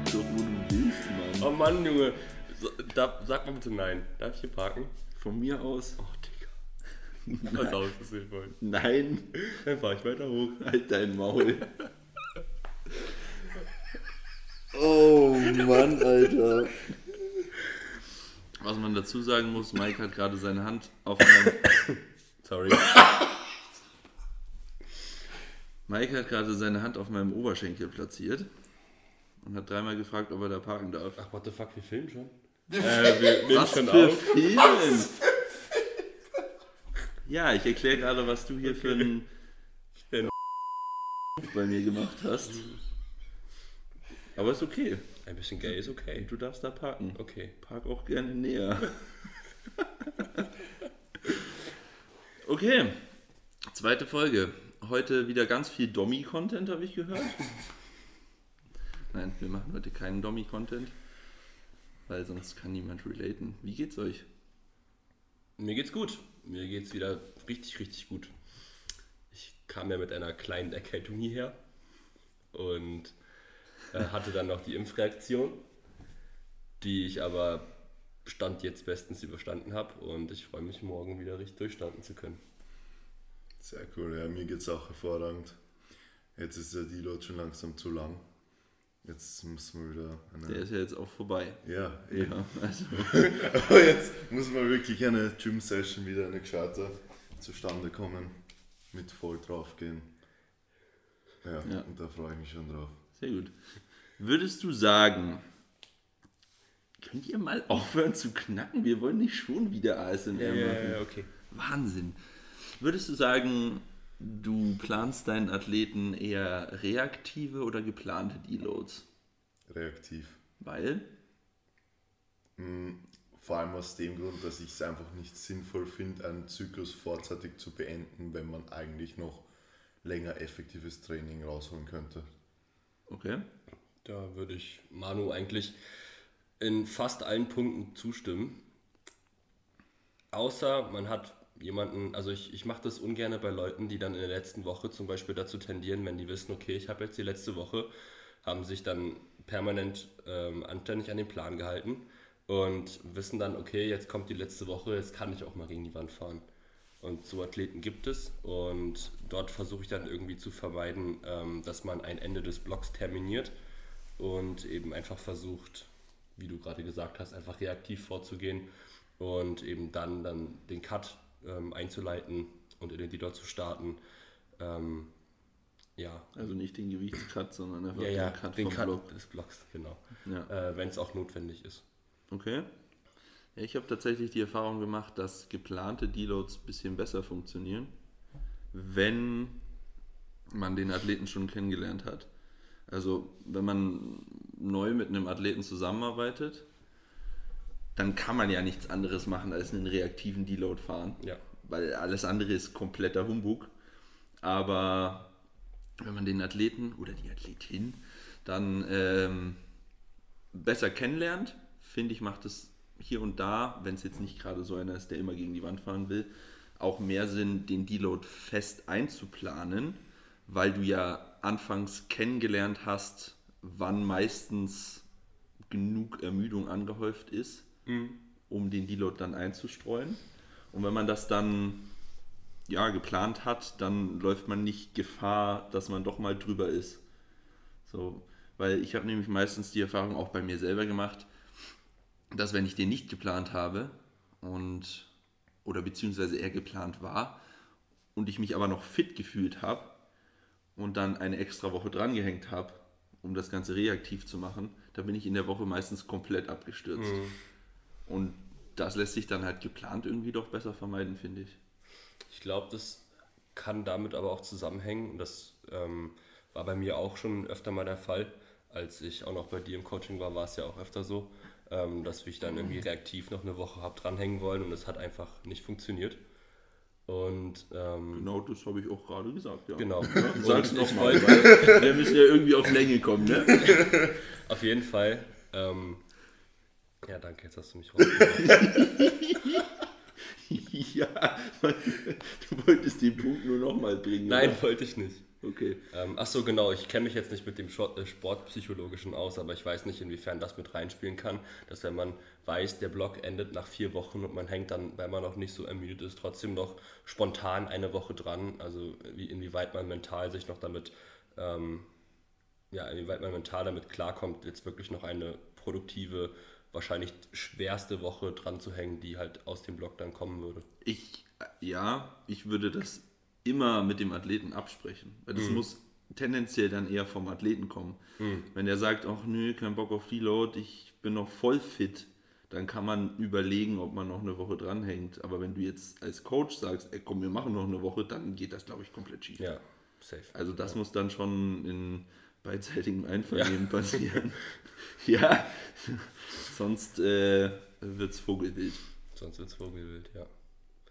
Park doch, wo du willst, Mann. Oh Mann, Junge. So, da, sag mal bitte nein. Darf ich hier parken? Von mir aus. Oh, Digga. Pass auf, das will ich. Nein, Dann fahr ich weiter hoch. halt dein Maul. oh Mann, Alter. Was man dazu sagen muss, Mike hat gerade seine Hand auf meinem Sorry. Mike hat gerade seine Hand auf meinem Oberschenkel platziert und hat dreimal gefragt, ob er da parken darf. Ach, what the fuck, wir filmen schon? äh, wir nehmen Was schon für auf. Filmen? Ja, ich erkläre gerade, was du hier für ein Ein bei mir gemacht hast. Aber ist okay. Ein bisschen gay ist okay. Du darfst da parken. Okay. Park auch gerne näher. okay, zweite Folge. Heute wieder ganz viel Dommy-Content, habe ich gehört. Nein, wir machen heute keinen Dommy-Content, weil sonst kann niemand relaten. Wie geht's euch? Mir geht's gut. Mir geht's wieder richtig, richtig gut. Ich kam ja mit einer kleinen Erkältung hierher und äh, hatte dann noch die Impfreaktion, die ich aber Stand jetzt bestens überstanden habe und ich freue mich morgen wieder richtig durchstanden zu können. Sehr cool, ja, mir geht es auch hervorragend. Jetzt ist der Deload schon langsam zu lang. Jetzt müssen wir wieder Der eine. ist ja jetzt auch vorbei. Ja, eben. Ja, also, Aber jetzt muss man wirklich eine Gym-Session wieder eine gescheite zustande kommen. Mit voll drauf gehen. Ja, Ja. und da freue ich mich schon drauf. sehr gut. Würdest du sagen, könnt ihr mal aufhören zu knacken? Wir wollen nicht schon wieder ASMR machen. okay. Wahnsinn. Würdest du sagen, du planst deinen Athleten eher reaktive oder geplante Deloads? Reaktiv. Weil? Vor allem aus dem Grund, dass ich es einfach nicht sinnvoll finde, einen Zyklus vorzeitig zu beenden, wenn man eigentlich noch länger effektives Training rausholen könnte. Okay. Da würde ich Manu eigentlich in fast allen Punkten zustimmen. Außer man hat jemanden, also ich, ich mache das ungern bei Leuten, die dann in der letzten Woche zum Beispiel dazu tendieren, wenn die wissen, okay, ich habe jetzt die letzte Woche, haben sich dann permanent ähm, anständig an den Plan gehalten und wissen dann, okay, jetzt kommt die letzte Woche, jetzt kann ich auch mal gegen die Wand fahren. Und so Athleten gibt es und dort versuche ich dann irgendwie zu vermeiden, ähm, dass man ein Ende des Blocks terminiert und eben einfach versucht, wie du gerade gesagt hast, einfach reaktiv vorzugehen und eben dann, dann den Cut ähm, einzuleiten und in den Dealer zu starten. Ähm, ja, Also nicht den Gewichtscut, sondern einfach ja, den ja, Cut den Cut Block. des Blocks, genau. Ja. Äh, Wenn es auch notwendig ist. Okay. Ja, ich habe tatsächlich die Erfahrung gemacht, dass geplante Deloads ein bisschen besser funktionieren, wenn man den Athleten schon kennengelernt hat. Also wenn man neu mit einem Athleten zusammenarbeitet, dann kann man ja nichts anderes machen als einen reaktiven Deload fahren. Ja. Weil alles andere ist kompletter Humbug. Aber wenn man den Athleten oder die Athletin dann ähm, besser kennenlernt, finde ich, macht es hier und da, wenn es jetzt nicht gerade so einer ist, der immer gegen die Wand fahren will, auch mehr Sinn, den Deload fest einzuplanen, weil du ja anfangs kennengelernt hast, wann meistens genug Ermüdung angehäuft ist, um den Deload dann einzustreuen. Und wenn man das dann ja, geplant hat, dann läuft man nicht Gefahr, dass man doch mal drüber ist. So, weil ich habe nämlich meistens die Erfahrung auch bei mir selber gemacht, dass wenn ich den nicht geplant habe und oder beziehungsweise er geplant war und ich mich aber noch fit gefühlt habe und dann eine extra Woche drangehängt habe, um das Ganze reaktiv zu machen, da bin ich in der Woche meistens komplett abgestürzt. Und das lässt sich dann halt geplant irgendwie doch besser vermeiden, finde ich. Ich glaube, das kann damit aber auch zusammenhängen. und Das ähm, war bei mir auch schon öfter mal der Fall. Als ich auch noch bei dir im Coaching war, war es ja auch öfter so, ähm, dass ich dann irgendwie reaktiv noch eine Woche habe dranhängen wollen und es hat einfach nicht funktioniert. Und ähm, Genau, das habe ich auch gerade gesagt, ja. genau. Sag's Und noch ich mal, wollte- weil wir müssen ja irgendwie auf Länge kommen, ne? Auf jeden Fall. Ähm, ja, danke, jetzt hast du mich rausgebracht. ja, du wolltest den Punkt nur nochmal bringen. Nein, oder? wollte ich nicht. Okay. Ähm, ach so, genau. Ich kenne mich jetzt nicht mit dem äh, Sportpsychologischen aus, aber ich weiß nicht, inwiefern das mit reinspielen kann, dass wenn man weiß, der Block endet nach vier Wochen und man hängt dann, weil man noch nicht so ermüdet ist, trotzdem noch spontan eine Woche dran. Also wie, inwieweit man mental sich noch damit, ähm, ja, inwieweit man mental damit klarkommt, jetzt wirklich noch eine produktive, wahrscheinlich schwerste Woche dran zu hängen, die halt aus dem Block dann kommen würde. Ich, äh, ja, ich würde das immer mit dem Athleten absprechen. Weil das muss tendenziell dann eher vom Athleten kommen. Wenn er sagt, ach nö, kein Bock auf Deload, ich bin noch voll fit, dann kann man überlegen, ob man noch eine Woche dranhängt. Aber wenn du jetzt als Coach sagst, ey komm, wir machen noch eine Woche, dann geht das, glaube ich, komplett schief. Ja, safe. Also das muss dann schon in beidseitigem Einvernehmen passieren. ja, sonst äh, wird es Vogelwild. Sonst wird es Vogelwild, ja.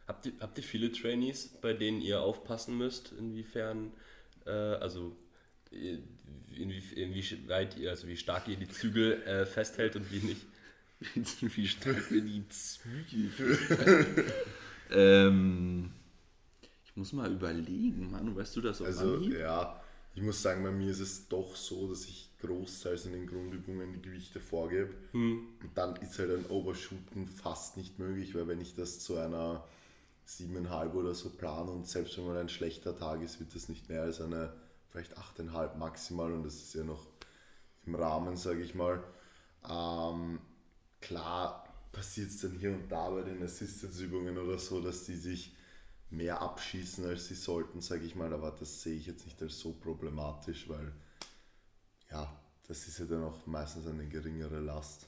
Habt ihr, habt ihr viele Trainees, bei denen ihr aufpassen müsst, inwiefern, äh, also äh, inwie, inwieweit ihr, also wie stark ihr die Zügel äh, festhält und wie nicht? Wie stark wir die Zügel ähm, Ich muss mal überlegen, Mann, weißt du das auf Also ja, ich muss sagen, bei mir ist es doch so, dass ich großteils in den Grundübungen die Gewichte vorgebe. Und dann ist halt ein Overshooten fast nicht möglich, weil wenn ich das zu einer 7,5 oder so plane und selbst wenn mal ein schlechter Tag ist, wird das nicht mehr als eine vielleicht 8,5 maximal und das ist ja noch im Rahmen, sage ich mal. Ähm, klar passiert es dann hier und da bei den Assistance-Übungen oder so, dass die sich mehr abschießen, als sie sollten, sage ich mal, aber das sehe ich jetzt nicht als so problematisch, weil ja, das ist ja dann auch meistens eine geringere Last.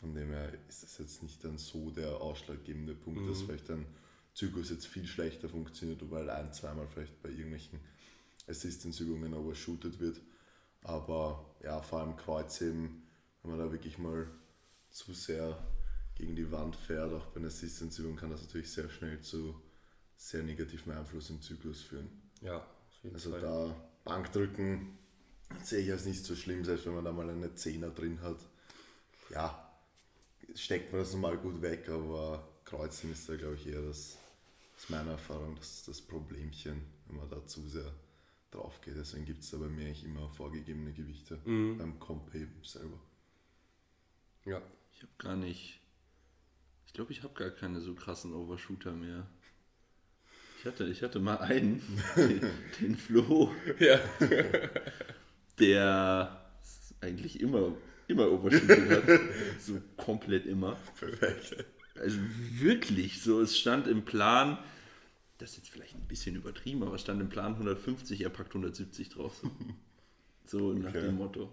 Von dem her ist das jetzt nicht dann so der ausschlaggebende Punkt, dass vielleicht ein Zyklus jetzt viel schlechter funktioniert, weil ein, zweimal vielleicht bei irgendwelchen Assistance-Übungen overshootet wird. Aber ja, vor allem Kreuzheben, wenn man da wirklich mal zu sehr gegen die Wand fährt, auch bei einer Assistance-Übung, kann das natürlich sehr schnell zu sehr negativen Einfluss im Zyklus führen. Ja, auf jeden Also Fall. da Bankdrücken sehe ich als nicht so schlimm, selbst wenn man da mal eine Zehner drin hat. Ja, steckt man das normal gut weg, aber Kreuzen ist da glaube ich eher das, das ist meine Erfahrung, das ist das Problemchen, wenn man da zu sehr drauf geht. Deswegen gibt es da bei mir eigentlich immer vorgegebene Gewichte beim Comp-Heben selber. Ja. Ich habe gar nicht. Ich glaube, ich habe gar keine so krassen Overshooter mehr. Ich hatte, ich hatte mal einen, den, den Flo, Ja. der eigentlich immer, immer overshootet hat. So komplett immer. Perfekt. Also wirklich, so es stand im Plan, das ist jetzt vielleicht ein bisschen übertrieben, aber es stand im Plan 150, er packt 170 drauf. So nach Okay. dem Motto.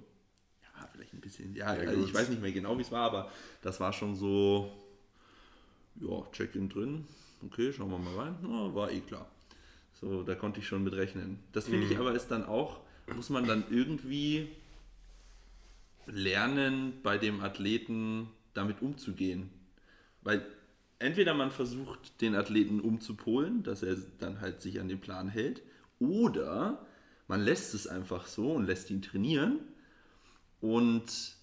Ja, vielleicht ein bisschen, ja, Ja, also ich weiß nicht mehr genau, wie es war, aber das war schon so, ja, Check-in drin, okay, schauen wir mal rein, ja, war eh klar. So, da konnte ich schon mit rechnen. Das finde ich aber ist dann auch, muss man dann irgendwie lernen, bei dem Athleten damit umzugehen. Weil entweder man versucht, den Athleten umzupolen, dass er dann halt sich an den Plan hält, oder man lässt es einfach so und lässt ihn trainieren und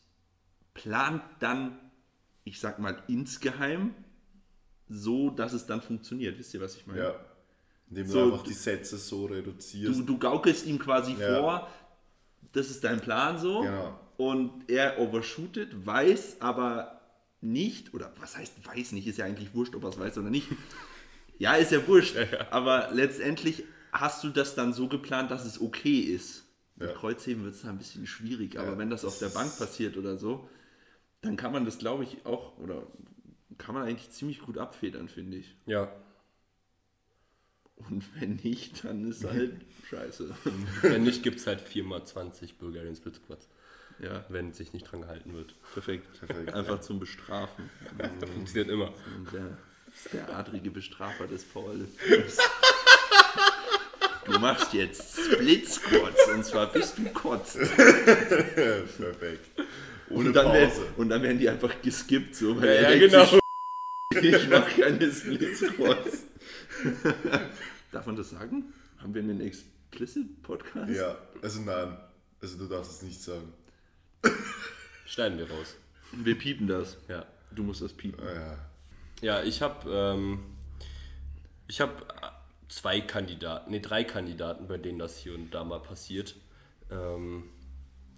plant dann, ich sag mal, insgeheim so, dass es dann funktioniert. Wisst ihr, was ich meine? Ja. Indem So, du einfach die Sätze so reduzierst. Du, du gaukelst ihm quasi Ja. vor, das ist dein Plan so. Genau. Und er overshootet, weiß aber nicht, oder was heißt weiß nicht, ist ja eigentlich wurscht, ob er es weiß oder nicht. Ja, ist ja wurscht. Aber letztendlich hast du das dann so geplant, dass es okay ist. Mit Ja. Kreuzheben wird es dann ein bisschen schwierig, aber Ja, wenn das auf der Bank passiert oder so, dann kann man das, glaube ich, auch, oder kann man eigentlich ziemlich gut abfedern, finde ich. Ja. Und wenn nicht, dann ist halt scheiße. Wenn nicht, gibt es halt 4x20 Bulgarian Split Squats, Ja, wenn sich nicht dran gehalten wird. perfekt. Perfekt, Einfach zum Bestrafen. Das funktioniert immer. Und der, der adrige Bestrafer des Paul. Du machst jetzt Split Squats und zwar bis du kotzt. Perfekt. Ohne Und dann, werden, Pause. und dann werden die einfach geskippt, so, weil Ja, er ja, denkt genau. Ich mach keine Split Squats. Darf man das sagen? Haben wir einen Explicit Podcast? Ja, also nein. Also du darfst es nicht sagen. Schneiden wir raus. Wir piepen das. Ja. Du musst das piepen. Ja. Ja, ich habe ähm, ich habe zwei Kandidaten, nee, drei Kandidaten, bei denen das hier und da mal passiert. Ähm,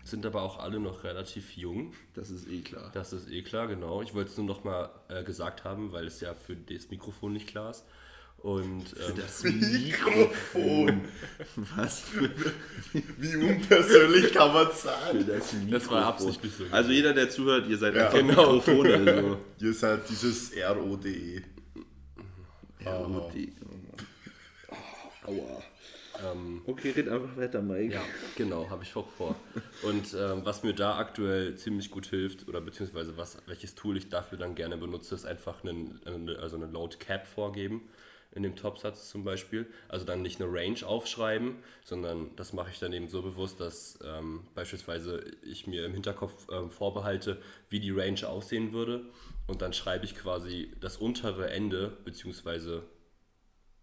sind aber auch alle noch relativ jung. Das ist eh klar. Das ist eh klar, genau. Ich wollte es nur noch mal äh, gesagt haben, weil es ja für das Mikrofon nicht klar ist. Und ähm, Das Mikrofon. Was? Wie unpersönlich kann man Für sein? das Mikrofon. Das war absichtlich so. Also jeder, der zuhört, ihr seid Ja. einfach Genau. Mikrofone. So. Ihr seid dieses RODE. ROD. Aua. Ähm, Okay, red einfach weiter, Mike. Ja, genau, habe ich auch vor. Und ähm, was mir da aktuell ziemlich gut hilft, oder beziehungsweise was, welches Tool ich dafür dann gerne benutze, ist einfach einen, eine, also eine Load Cap vorgeben in dem Topsatz zum Beispiel. Also dann nicht eine Range aufschreiben, sondern das mache ich dann eben so bewusst, dass ähm, beispielsweise ich mir im Hinterkopf ähm, vorbehalte, wie die Range aussehen würde. Und dann schreibe ich quasi das untere Ende, beziehungsweise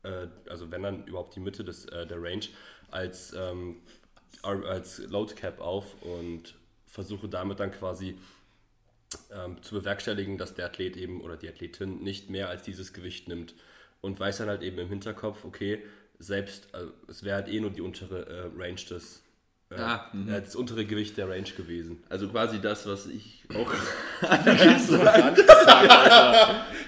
äh, also wenn dann überhaupt die Mitte des, äh, der Range, als, ähm, als Load Cap auf und versuche damit dann quasi ähm, zu bewerkstelligen, dass der Athlet eben oder die Athletin nicht mehr als dieses Gewicht nimmt und weiß dann halt eben im Hinterkopf, okay, selbst, also es wäre halt eh nur die untere äh, Range des, Ah, mhm. äh, das untere Gewicht der Range gewesen. Also quasi das, was ich auch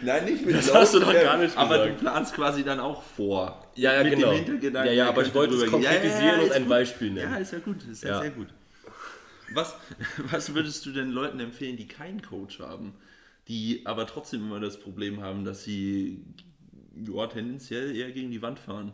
Nein, nicht mit Das hast du doch gar nicht Aber du gesagt. planst quasi dann auch vor. Ja, ja, mit genau. Dem Hintergedanken, Ja, ja, er aber ich wollte es drüber gehen. konkretisieren und ein gut. Beispiel nennen. Ja, ist ja gut, ist ja, Ja. sehr gut. Was, was würdest du denn Leuten empfehlen, die keinen Coach haben, die aber trotzdem immer das Problem haben, dass sie ja, tendenziell eher gegen die Wand fahren?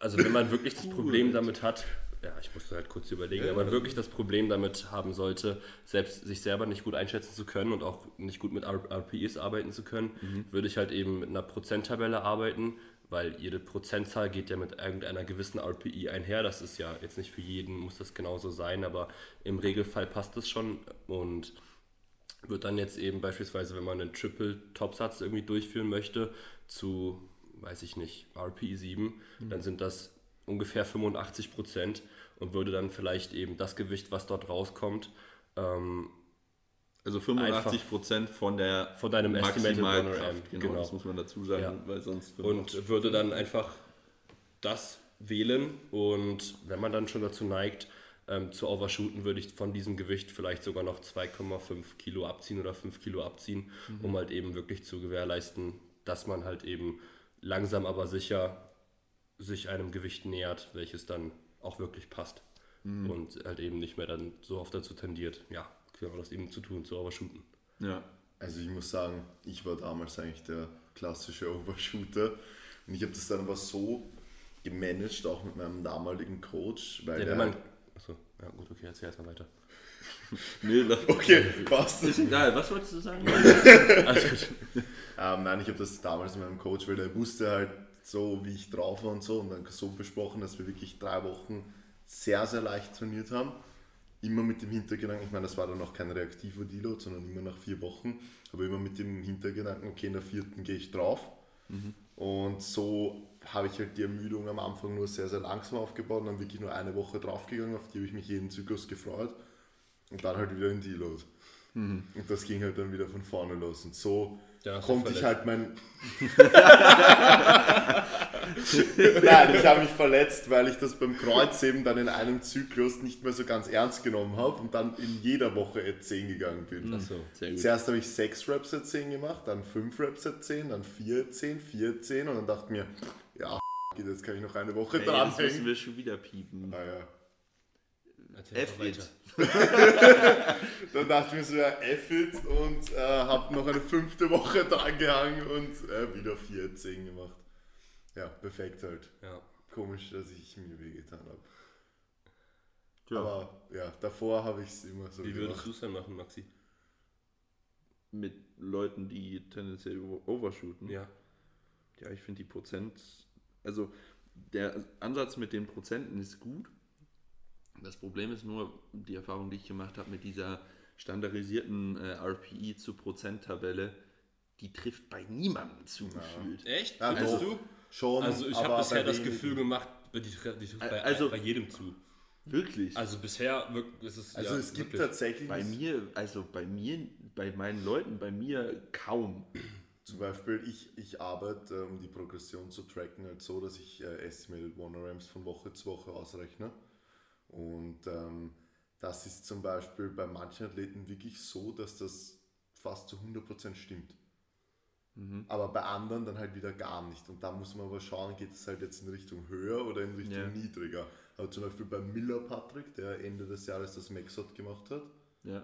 Also wenn man wirklich das Problem damit hat, ja, ich musste halt kurz überlegen, wenn man wirklich das Problem damit haben sollte, selbst sich selber nicht gut einschätzen zu können und auch nicht gut mit R- RPEs arbeiten zu können, Mhm. würde ich halt eben mit einer Prozenttabelle arbeiten, weil jede Prozentzahl geht ja mit irgendeiner gewissen RPE einher. Das ist ja jetzt nicht für jeden, muss das genauso sein, aber im Regelfall passt es schon und wird dann jetzt eben beispielsweise, wenn man einen Triple-Topsatz irgendwie durchführen möchte, zu, weiß ich nicht, RPE 7, dann sind das ungefähr 85 Prozent und würde dann vielleicht eben das Gewicht, was dort rauskommt, ähm, Also 85 Prozent von der Von deinem Maximalkraft. Amp, Genau, genau. das muss man dazu sagen, Ja. weil sonst und würde dann einfach das wählen und wenn man dann schon dazu neigt, ähm, zu overshooten, würde ich von diesem Gewicht vielleicht sogar noch 2,5 Kilo abziehen oder 5 Kilo abziehen, um halt eben wirklich zu gewährleisten, dass man halt eben langsam aber sicher sich einem Gewicht nähert, welches dann auch wirklich passt und halt eben nicht mehr dann so oft dazu tendiert, ja, genau das eben zu tun, zu overshooten. ja. Also ich muss sagen, ich war damals eigentlich der klassische Overshooter. Und ich habe das dann aber so gemanagt, auch mit meinem damaligen Coach, weil Ja, wenn man, achso, ja gut, okay, erzähl erstmal weiter. Nee, das Okay, passt. ist egal. Was wolltest du sagen? Ähm, nein, ich habe das damals mit meinem Coach, weil der wusste halt so, wie ich drauf war und so und dann so besprochen, dass wir wirklich drei Wochen sehr, sehr leicht trainiert haben. Immer mit dem Hintergedanken, ich meine, das war dann noch kein reaktiver Deload, sondern immer nach vier Wochen, aber immer mit dem Hintergedanken, okay, in der vierten gehe ich drauf. Und so habe ich halt die Ermüdung am Anfang nur sehr, sehr langsam aufgebaut und dann wirklich nur eine Woche draufgegangen, auf die habe ich mich jeden Zyklus gefreut. Und dann halt wieder in Deload. Und das ging halt dann wieder von vorne los. Und so Ja, konnte ich halt mein. Nein, ich habe mich verletzt, weil ich das beim Kreuzheben dann in einem Zyklus nicht mehr so ganz ernst genommen habe und dann in jeder Woche at 10 gegangen bin. Achso. Sehr gut. Zuerst habe ich 6 Reps at 10 gemacht, dann 5 Reps at 10, dann 4 at 10, 4 at 10 und dann dachte ich mir, ja, jetzt kann ich noch eine Woche Ey, das müssen dranhängen. wir schon wieder piepen. Naja. Erzähl It. Dann dachte ich mir so, ja, F it und äh, habe noch eine fünfte Woche dran gehangen und äh, wieder 4 at 10 gemacht. Ja, perfekt halt. Ja. Komisch, dass ich mir wehgetan habe. Ja. Aber ja, davor habe ich es immer so Wie würdest gemacht. du es dann machen, Maxi? Mit Leuten, die tendenziell over- overshooten. Ja. Ja, ich finde die Prozent, also der Ansatz mit den Prozenten ist gut. Das Problem ist nur die Erfahrung, die ich gemacht habe mit dieser standardisierten äh, RPI zu Prozenttabelle, die trifft bei niemandem zu gefühlt. Echt? Ja, doch. du? Schon, Also ich habe bisher das. Gefühl gemacht, die, trifft- die trifft bei, Also- bei jedem zu. Wirklich. Also bisher wirklich, ist es Also ja, es gibt wirklich. tatsächlich bei mir, also bei mir, bei meinen Leuten, bei mir kaum. Zum Beispiel, ich, ich arbeite, um die Progression zu tracken, halt so, dass ich äh, Estimated Monorams von Woche zu Woche ausrechne. Und ähm, das ist zum Beispiel bei manchen Athleten wirklich so, dass das fast zu 100% stimmt. Aber bei anderen dann halt wieder gar nicht. Und da muss man aber schauen, geht es halt jetzt in Richtung höher oder in Richtung Ja. niedriger. Aber zum Beispiel bei Miller Patrick, der Ende des Jahres das Maxot gemacht hat, Ja.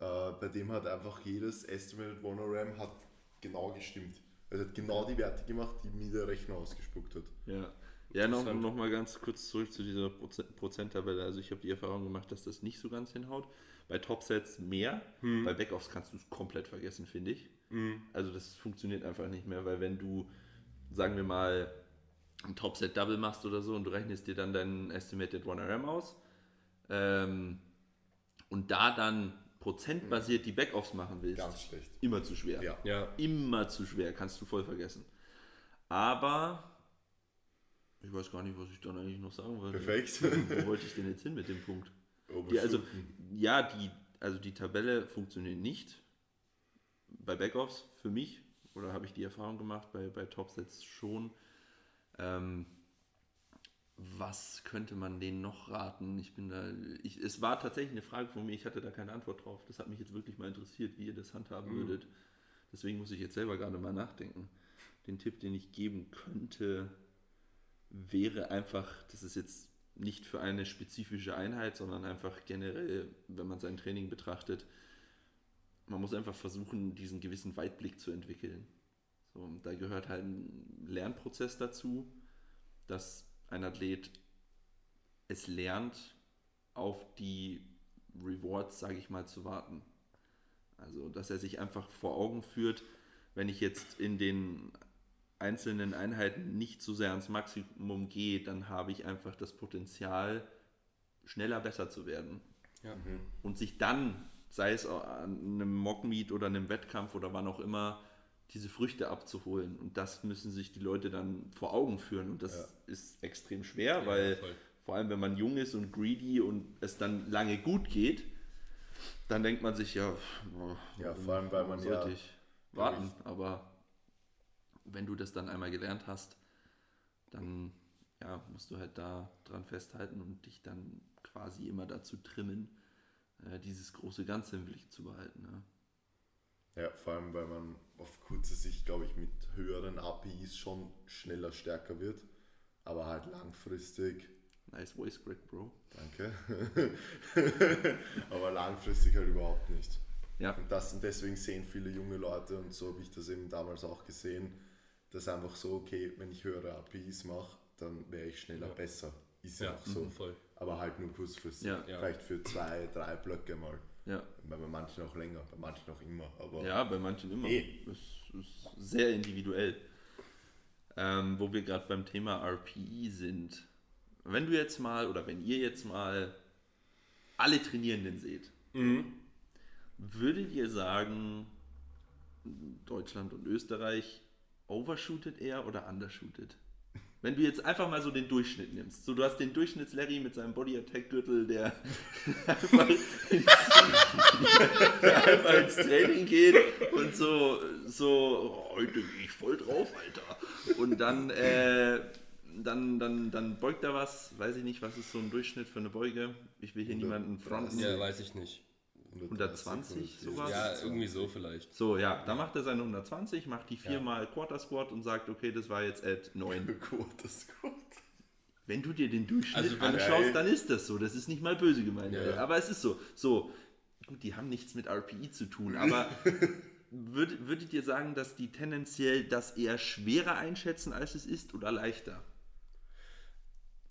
äh, bei dem hat einfach jedes Estimated Monoram hat genau gestimmt. Also hat genau die Werte gemacht, die mir der Rechner ausgespuckt hat. Ja, ja noch, Interessant. noch mal ganz kurz zurück zu dieser Proze- Prozenttabelle. Also ich habe die Erfahrung gemacht, dass das nicht so ganz hinhaut. Bei Topsets mehr, bei Backoffs kannst du es komplett vergessen, finde ich. Also das funktioniert einfach nicht mehr, weil wenn du, sagen wir mal, ein Topset Double machst oder so und du rechnest dir dann deinen Estimated 1RM aus ähm, und da dann prozentbasiert die Backoffs machen willst, Ganz schlecht. immer zu schwer. Ja. Ja, Immer zu schwer, kannst du voll vergessen. Aber ich weiß gar nicht, was ich dann eigentlich noch sagen wollte. Perfekt. Wo wollte ich denn jetzt hin mit dem Punkt? Die, also, ja, die, also die Tabelle funktioniert nicht bei Backoffs für mich. Oder habe ich die Erfahrung gemacht, bei, bei Topsets schon. Ähm, was könnte man denen noch raten? Ich bin da, ich, es war tatsächlich eine Frage von mir, ich hatte da keine Antwort drauf. Das hat mich jetzt wirklich mal interessiert, wie ihr das handhaben würdet. Deswegen muss ich jetzt selber gerade mal nachdenken. Den Tipp, den ich geben könnte, wäre einfach, das ist jetzt nicht für eine spezifische Einheit, sondern einfach generell, wenn man sein Training betrachtet, man muss einfach versuchen, diesen gewissen Weitblick zu entwickeln. So, und da gehört halt ein Lernprozess dazu, dass ein Athlet es lernt, auf die Rewards, sage ich mal, zu warten. Also, dass er sich einfach vor Augen führt, wenn ich jetzt in den einzelnen Einheiten nicht so sehr ans Maximum gehe, dann habe ich einfach das Potenzial, schneller besser zu werden. ja. Und sich dann, sei es an einem Mockmeet oder einem Wettkampf oder wann auch immer, diese Früchte abzuholen. Und das müssen sich die Leute dann vor Augen führen. Und das ist extrem schwer, weil voll. vor allem, wenn man jung ist und greedy und es dann lange gut geht, dann denkt man sich ja, boah, Ja, vor allem, weil man ja, sollte ich warten. Aber wenn du das dann einmal gelernt hast, dann ja, musst du halt da dran festhalten und dich dann quasi immer dazu trimmen, äh, dieses große Ganze im Blick zu behalten. Ja. Ja, vor allem, weil man auf kurze Sicht, glaube ich, mit höheren APIs schon schneller stärker wird. Aber halt langfristig, Nice voice crack, Bro. danke, aber langfristig halt überhaupt nicht. Ja, Und, das, und deswegen sehen viele junge Leute, und so habe ich das eben damals auch gesehen, dass einfach so, okay, wenn ich höhere APIs mache, dann wäre ich schneller Ja. besser. Ist ja auch so. voll. Aber halt nur kurzfristig. Ja. Ja. Vielleicht für zwei, drei Blöcke mal. ja. Bei manchen auch länger, bei manchen auch immer. Aber Ja, bei manchen immer. Eh. Das ist sehr individuell. Ähm, wo wir gerade beim Thema RPE sind. Wenn du jetzt mal oder wenn ihr jetzt mal alle Trainierenden seht, würdet ihr sagen, Deutschland und Österreich overshootet eher oder undershootet? Wenn du jetzt einfach mal so den Durchschnitt nimmst. So, du hast den Durchschnitts-Larry mit seinem Body Attack Gürtel, der einfach, ins, der einfach ins Training geht und so, so oh, heute gehe ich voll drauf, Alter. Und dann, äh, dann, dann, dann beugt er was, weiß ich nicht, was ist so ein Durchschnitt für eine Beuge? Ich will hier niemanden fronten. Ja, weiß ich nicht. 120 sowas? Ja, irgendwie so vielleicht. So, ja, dann macht er seine 120, macht die viermal Quarter Squat und sagt, okay, das war jetzt at 9. Gut, das ist gut. Wenn du dir den Durchschnitt Also anschaust, Ey. dann ist das so. Das ist nicht mal böse gemeint. Ja. Aber es ist so. So, gut, die haben nichts mit RPI zu tun, aber würd, würdet ihr sagen, dass die tendenziell das eher schwerer einschätzen, als es ist oder leichter?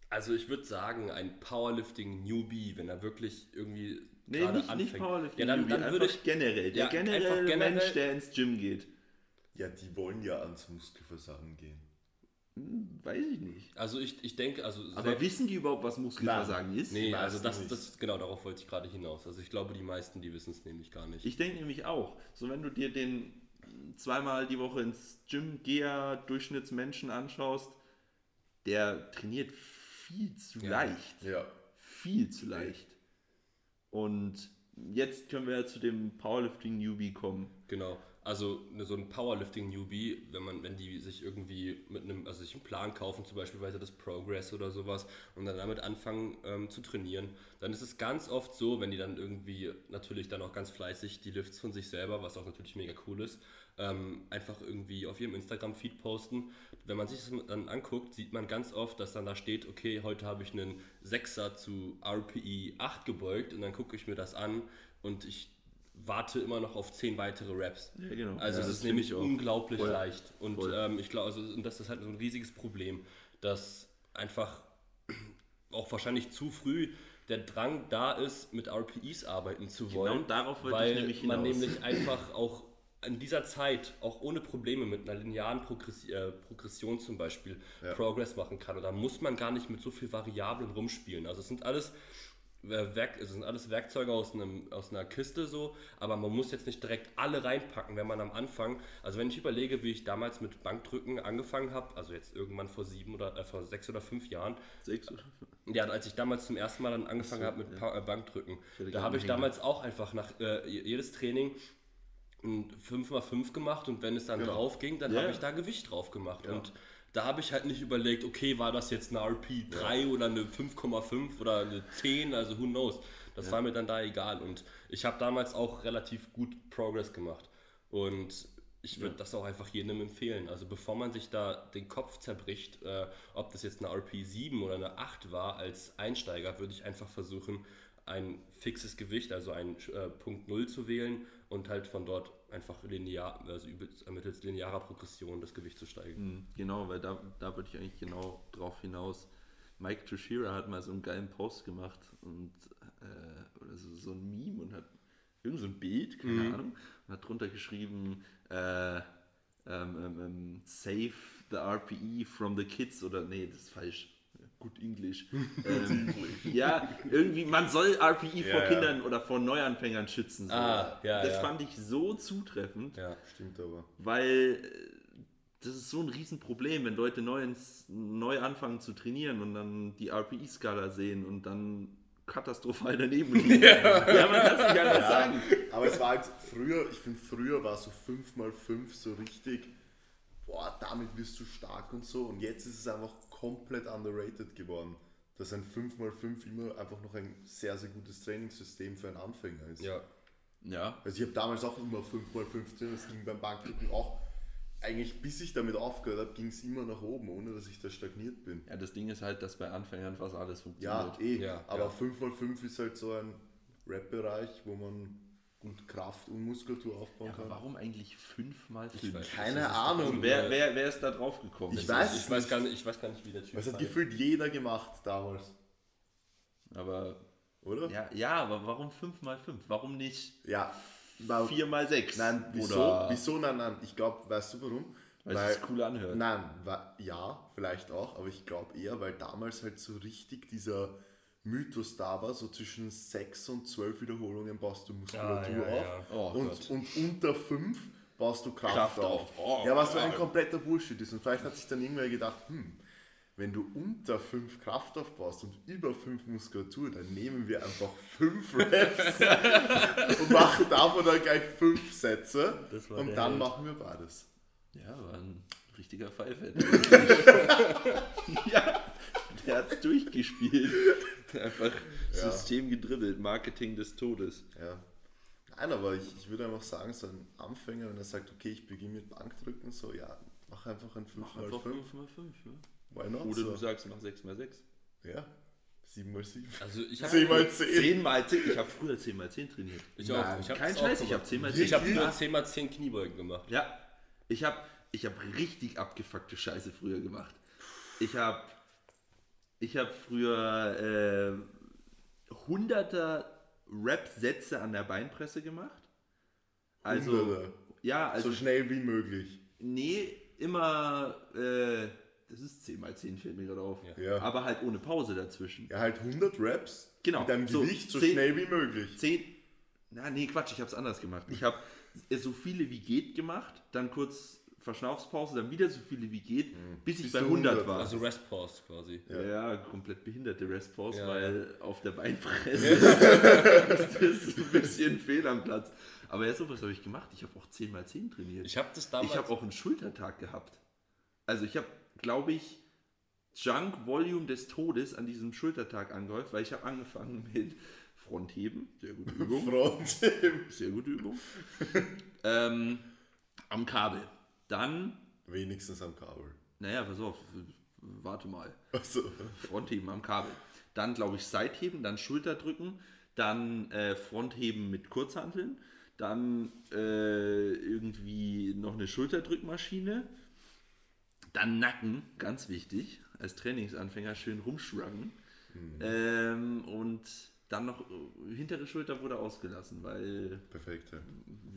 Also ich würde sagen, ein Powerlifting-Newbie, wenn er wirklich irgendwie Nee, gerade nicht, anfängt. nicht Powerlifting, ja, dann, dann einfach würde ich, generell. Der Ja, generelle generell- Mensch, der ins Gym geht. Ja, die wollen ja ans Muskelversagen gehen. Hm, Weiß ich nicht. also ich, ich denke, also Aber wissen die überhaupt, was Muskelversagen ist? nee, die also das, nicht. das, genau, darauf wollte ich gerade hinaus. Also ich glaube, die meisten, die wissen es nämlich gar nicht. Ich denke nämlich auch, so wenn du dir den zweimal die Woche ins Gym Geher Durchschnittsmenschen anschaust, der trainiert viel zu Ja. leicht. Ja. viel zu leicht. Und jetzt können wir ja zu dem Powerlifting-Newbie kommen. Genau. Also ne, so ein Powerlifting-Newbie, wenn man, wenn die sich irgendwie mit einem, also sich einen Plan kaufen, zum Beispiel weiter das Progress oder sowas, und dann damit anfangen ähm, zu trainieren, dann ist es ganz oft so, wenn die dann irgendwie natürlich dann auch ganz fleißig die Lifts von sich selber, was auch natürlich mega cool ist, ähm, einfach irgendwie auf ihrem Instagram-Feed posten. Wenn man sich das dann anguckt, sieht man ganz oft, dass dann da steht, okay, heute habe ich einen 6er zu RPE 8 gebeugt und dann gucke ich mir das an und ich warte immer noch auf 10 weitere Raps. Ja, genau. Also Ja, es das ist nämlich unglaublich Voll. leicht. Und ähm, ich glaube, also, und das ist halt so ein riesiges Problem, dass einfach auch wahrscheinlich zu früh der Drang da ist, mit RPEs arbeiten zu wollen. darauf wollte weil ich nämlich man hinaus. nämlich einfach auch in dieser Zeit auch ohne Probleme mit einer linearen Progressi äh, Progression zum Beispiel Progress machen kann. Und da muss man gar nicht mit so viel Variablen rumspielen. Also es sind alles äh, Werk, es sind alles Werkzeuge aus, einem, aus einer Kiste so, aber man muss jetzt nicht direkt alle reinpacken, wenn man am Anfang, also wenn ich überlege, wie ich damals mit Bankdrücken angefangen habe, also jetzt irgendwann vor sieben oder äh, vor sechs oder fünf Jahren, Sechs oder fünf. ja, als ich damals zum ersten Mal dann angefangen habe mit Pa- äh, Bankdrücken, da habe ich damals auch einfach nach äh, jedes Training 5x5 gemacht und wenn es dann Genau. drauf ging, dann Ja. habe ich da Gewicht drauf gemacht. Und da habe ich halt nicht überlegt, okay, war das jetzt eine RP3 oder eine 5,5 oder eine 10, also who knows. Das war mir dann da egal. Und ich habe damals auch relativ gut Progress gemacht. Und ich würde das auch einfach jedem empfehlen. Also bevor man sich da den Kopf zerbricht, äh, ob das jetzt eine RP7 oder eine 8 war, als Einsteiger würde ich einfach versuchen, ein fixes Gewicht, also ein äh, Punkt Null zu wählen und halt von dort einfach linear, also mittels linearer Progression das Gewicht zu steigen. Hm, Genau, weil da, da würde ich eigentlich genau drauf hinaus. Mike Toshira hat mal so einen geilen Post gemacht und äh, oder so, so ein Meme und hat irgend so ein Bild, keine Ahnung, und hat drunter geschrieben, äh, ähm, ähm, ähm, save the RPE from the kids oder nee, das ist falsch. Gut Englisch. ähm, ja, irgendwie, man soll RPE vor ja. Kindern oder vor Neuanfängern schützen. So. Ah, ja, das ja. fand ich so zutreffend Ja. Stimmt aber. weil äh, das ist so ein Riesenproblem, wenn Leute neu, ins, neu anfangen zu trainieren und dann die RPI-Skala sehen und dann katastrophal daneben liegen. Ja, man kann es nicht anders sagen. Aber es war halt früher, ich finde früher war so 5x5 so richtig, boah, damit wirst du stark und so. Und jetzt ist es einfach komplett underrated geworden. Dass ein 5x5 immer einfach noch ein sehr, sehr gutes Trainingssystem für einen Anfänger ist. ja. Ja, Also ich habe damals auch immer 5x5 trainiert, das ging beim Bankdrücken auch. Eigentlich bis ich damit aufgehört habe, ging es immer nach oben, ohne dass ich da stagniert bin. ja, das Ding ist halt, dass bei Anfängern fast alles Ja, funktioniert. eh. Ja, aber ja. 5x5 ist halt so ein Rap-Bereich, wo man gut Kraft und Muskulatur aufbauen aber kann. warum eigentlich 5 mal Ich 5? weiß. Keine Das Ahnung. Wer, wer, wer ist da drauf gekommen? Ich weiß ich, weiß gar nicht, ich weiß gar nicht, wie der Typ Das hat heißt. gefühlt jeder gemacht damals, Aber oder? ja, ja, aber warum 5 mal 5? Warum nicht Ja. Wa- 4 mal 6? Nein, wieso? Oder Wieso? Nein, nein. Ich glaube, weißt du warum? weil es sich cool anhört. Nein, wa- ja, vielleicht auch, aber ich glaube eher, weil damals halt so richtig dieser Mythos da war, so zwischen 6 und 12 Wiederholungen baust du Muskulatur Ah, ja, auf ja. Oh und, und unter 5 baust du Kraft, Kraft auf. auf. Oh, ja, was so ein kompletter Bullshit ist. Und vielleicht hat sich dann irgendwer gedacht, hm, wenn du unter 5 Kraft aufbaust und über 5 Muskulatur, dann nehmen wir einfach 5 Reps und machen davon dann gleich 5 Sätze und dann Held. machen wir beides. Ja, war ein richtiger Pfeife. ja, der hat es durchgespielt. Einfach Ja. System gedribbelt, Marketing des Todes. Ja. Nein, aber ich, ich würde einfach sagen, so ein Anfänger, wenn er sagt, okay, ich beginne mit Bankdrücken, so, ja, mach einfach ein 5x5. 5 mal 5. Ja. Why not? Oder so. du sagst, mach 6 mal 6. ja, 7x7. Also ich habe 10x10. 10 mal 10. Ich habe früher 10 mal 10 trainiert. Ich auch. Nein, Ich hab Kein Scheiß, ich habe 10 mal 10 Ich habe früher Ja. 10 mal 10 Kniebeugen gemacht. Ja, ich habe ich hab richtig abgefuckte Scheiße früher gemacht. Ich habe ich hab früher äh, hunderter Rap-Sätze an der Beinpresse gemacht. Also, Hunderte. ja, also, so schnell wie möglich. nee, immer, äh, das ist 10 mal 10, fällt mir gerade auf. Ja. Ja. Aber halt ohne Pause dazwischen. Ja, halt 100 Reps Genau, mit deinem so Gewicht so 10 schnell wie möglich. 10, na nee, Quatsch, ich habe es anders gemacht. Ich habe so viele wie geht gemacht, dann kurz Verschnaufspause, dann wieder so viele wie geht, bis ich Bis bei du 100 100 war. Also Rest Pause quasi. Ja, komplett behinderte Restpause, Ja, weil auf der Beinpresse ist ein bisschen fehl am Platz. Aber ja, sowas habe ich gemacht. Ich habe auch 10 x 10 trainiert. Ich habe das damals. Ich habe auch einen Schultertag gehabt. Also ich habe, glaube ich, Junk Volume des Todes an diesem Schultertag angehäuft, weil ich habe angefangen mit Frontheben, sehr gute Übung, Front. sehr gute Übung, ähm, am Kabel. Dann, Wenigstens am Kabel. naja, pass auf, warte mal. Also, Frontheben am Kabel. Dann, glaube ich, Seitheben, dann Schulterdrücken, dann äh, Frontheben mit Kurzhanteln, dann äh, irgendwie noch eine Schulterdrückmaschine, dann Nacken, ganz wichtig, als Trainingsanfänger schön rumschruggen. Ähm, und dann noch äh, hintere Schulter wurde ausgelassen, weil, perfekt. Ja, ja,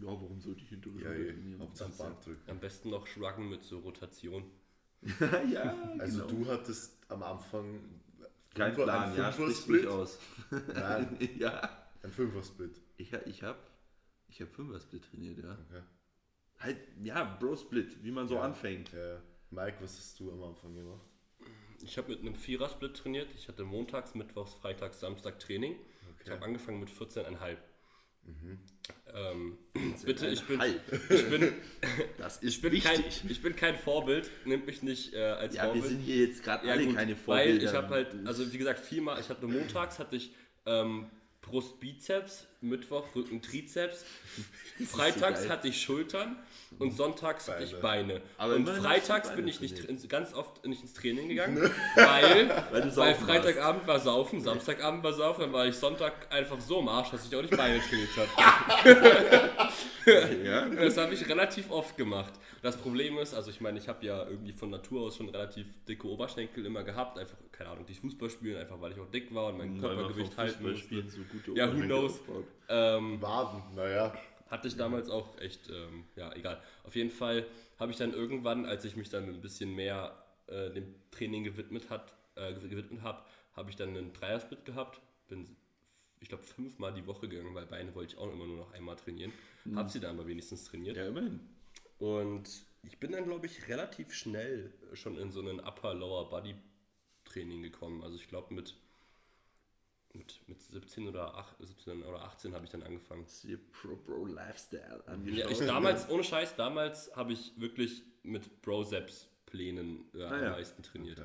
warum sollte ich hintere ja, Schulter ja. trainieren? Hauptsache ja- Bankdrücken. am besten noch Shruggen mit so Rotation. ja, Also genau. du hattest am Anfang Kein Fünfer- Plan, ein ja, sprich's Fünfer-Split? aus. Nein, ja. ein Fünfer-Split. Ich, ha- ich habe ich hab Fünfer-Split trainiert, ja. Okay. Halt, ja, Bro-Split, wie man so Ja. anfängt. Ja. Mike, was hast du am Anfang gemacht? Ich habe mit einem Vierer-Split trainiert. Ich hatte montags, mittwochs, freitags, Samstag Training. Ich habe angefangen mit 14,5. Ähm, bitte, ich bin, ich bin, Das ist ich bin, kein, ich bin kein Vorbild. Nimmt mich nicht äh, als Ja, wir Vorbild. sind hier jetzt gerade alle gut, keine Weil Vorbilder. ich habe halt, also wie gesagt, viermal, ich hatte montags hatte ich ähm, Brust, Bizeps, Mittwoch Rücken, Trizeps, freitags geil. hatte ich Schultern und sonntags hatte ich Beine. Beine. Aber und freitags Beine bin ich nicht ins, ganz oft nicht ins Training gegangen, weil, Weil weil Freitagabend war Saufen, Samstagabend war Saufen, dann war ich Sonntag einfach so im Arsch, dass ich auch nicht Beine trainiert habe. Das habe ich relativ oft gemacht. Das Problem ist, also ich meine, ich habe ja irgendwie von Natur aus schon relativ dicke Oberschenkel immer gehabt, einfach, keine Ahnung, durch Fußball spielen, einfach weil ich auch dick war und mein Körpergewicht halten musste. so Ja, who knows? Ähm, Waden, naja. hatte ich damals auch echt, ähm, ja, egal. Auf jeden Fall habe ich dann irgendwann, als ich mich dann ein bisschen mehr äh, dem Training gewidmet hat, äh, gewidmet habe, habe ich dann einen Dreiersplit gehabt. Bin, ich glaube, fünfmal die Woche gegangen, weil Beine wollte ich auch immer nur noch einmal trainieren. Habe sie dann aber wenigstens trainiert. Ja, immerhin. Und ich bin dann, glaube ich, relativ schnell schon in so einen Upper-Lower-Body-Training gekommen. Also ich glaube mit, mit, mit 17 oder, 8, 17 oder 18 habe ich dann angefangen. Dir Pro Bro Lifestyle angeschaut? Ja, ich damals, ohne Scheiß, damals habe ich wirklich mit Broseps-Plänen äh, Ah, am ja. meisten trainiert.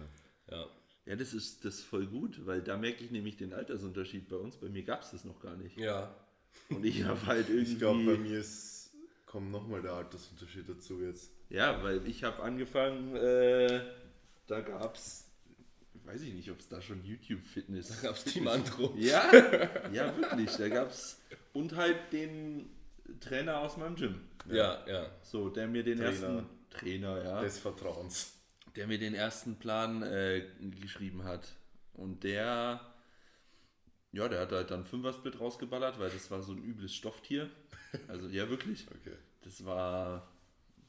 Ja. Ja, das ist, das ist voll gut, weil da merke ich nämlich den Altersunterschied bei uns. Bei mir gab es das noch gar nicht. Ja. Und ich habe halt irgendwie... Ich glaube, bei mir ist, kommt nochmal der Altersunterschied dazu jetzt. Ja, weil ich habe angefangen, äh, da gab es, weiß ich nicht, ob es da schon YouTube-Fitness Da gab es Team Andro. Ja, ja, wirklich. Da gab es und halt den Trainer aus meinem Gym. Ja, ja. So, der mir den Trainer. ersten Trainer, ja, Des Vertrauens. der mir den ersten Plan äh, geschrieben hat. Und der, ja, der hat halt dann Fünfer-Split rausgeballert, weil das war so ein übles Stofftier. Also, ja, wirklich. Okay. Das war,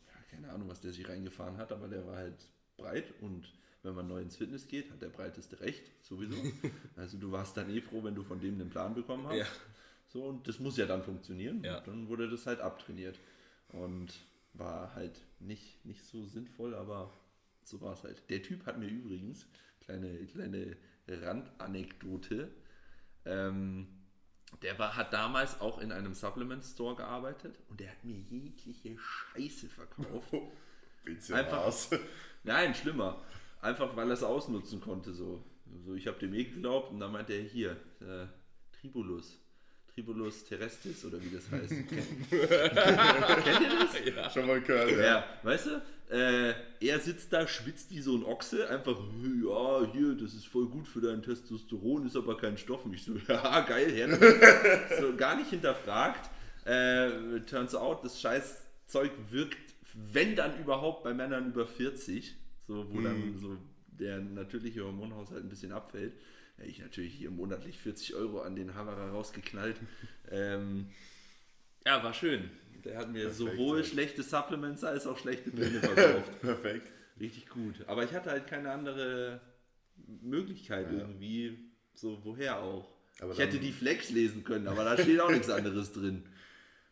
ja, keine Ahnung, was der sich reingefahren hat, aber der war halt breit und wenn man neu ins Fitness geht, hat der breiteste recht, sowieso. Also du warst dann eh froh, wenn du von dem den Plan bekommen hast. Ja. So, und das muss ja dann funktionieren. Ja. Dann wurde das halt abtrainiert. Und war halt nicht, nicht so sinnvoll, aber so war es halt. Der Typ hat mir übrigens, kleine, kleine Randanekdote, ähm, der war, hat damals auch in einem Supplement Store gearbeitet und der hat mir jegliche Scheiße verkauft. Einfach- was. Nein, schlimmer. Einfach weil er es ausnutzen konnte. So, so ich habe dem eh geglaubt und dann meinte er hier, äh, Tribulus. Tribulus terrestris oder wie das heißt. Kennt, ihr das? Schon mal gehört, ja. Ja, weißt du, äh, er sitzt da, schwitzt wie so ein Ochse, einfach, ja, hier, das ist voll gut für dein Testosteron, ist aber kein Stoff. Und ich so, ja, geil, her. so, gar nicht hinterfragt. Äh, turns out, das scheiß Zeug wirkt, wenn dann überhaupt, bei Männern über 40, so, wo dann so der natürliche Hormonhaushalt ein bisschen abfällt. Ja, ich natürlich hier monatlich 40 Euro an den Havara rausgeknallt. ähm, ja, war schön. Der hat mir Perfekt, sowohl ja. schlechte Supplements als auch schlechte Pläne verkauft. Perfekt. Richtig gut. Aber ich hatte halt keine andere Möglichkeit Ja. irgendwie. So, woher auch? Aber ich hätte die Flex lesen können, aber da steht auch nichts anderes drin.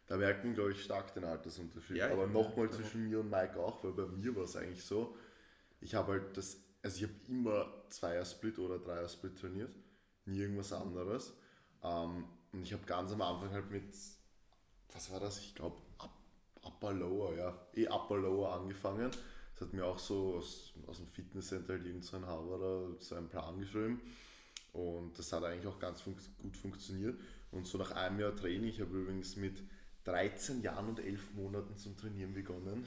Da merkt man, glaube ich, stark den Altersunterschied. Ja, Aber nochmal ja. zwischen mir und Mike auch, weil bei mir war es eigentlich so, ich habe halt das, also ich habe immer Zweier-Split oder Dreier-Split trainiert, nie irgendwas anderes. Ähm, und ich habe ganz am Anfang halt mit, was war das? Ich glaube, Upper Lower, ja, eh Upper Lower angefangen. Das hat mir auch so aus, aus dem Fitnesscenter halt irgend so ein Haberer so einen Plan geschrieben. Und das hat eigentlich auch ganz fun gut funktioniert. Und so nach einem Jahr Training, ich habe übrigens mit 13 Jahren und 11 Monaten zum Trainieren begonnen.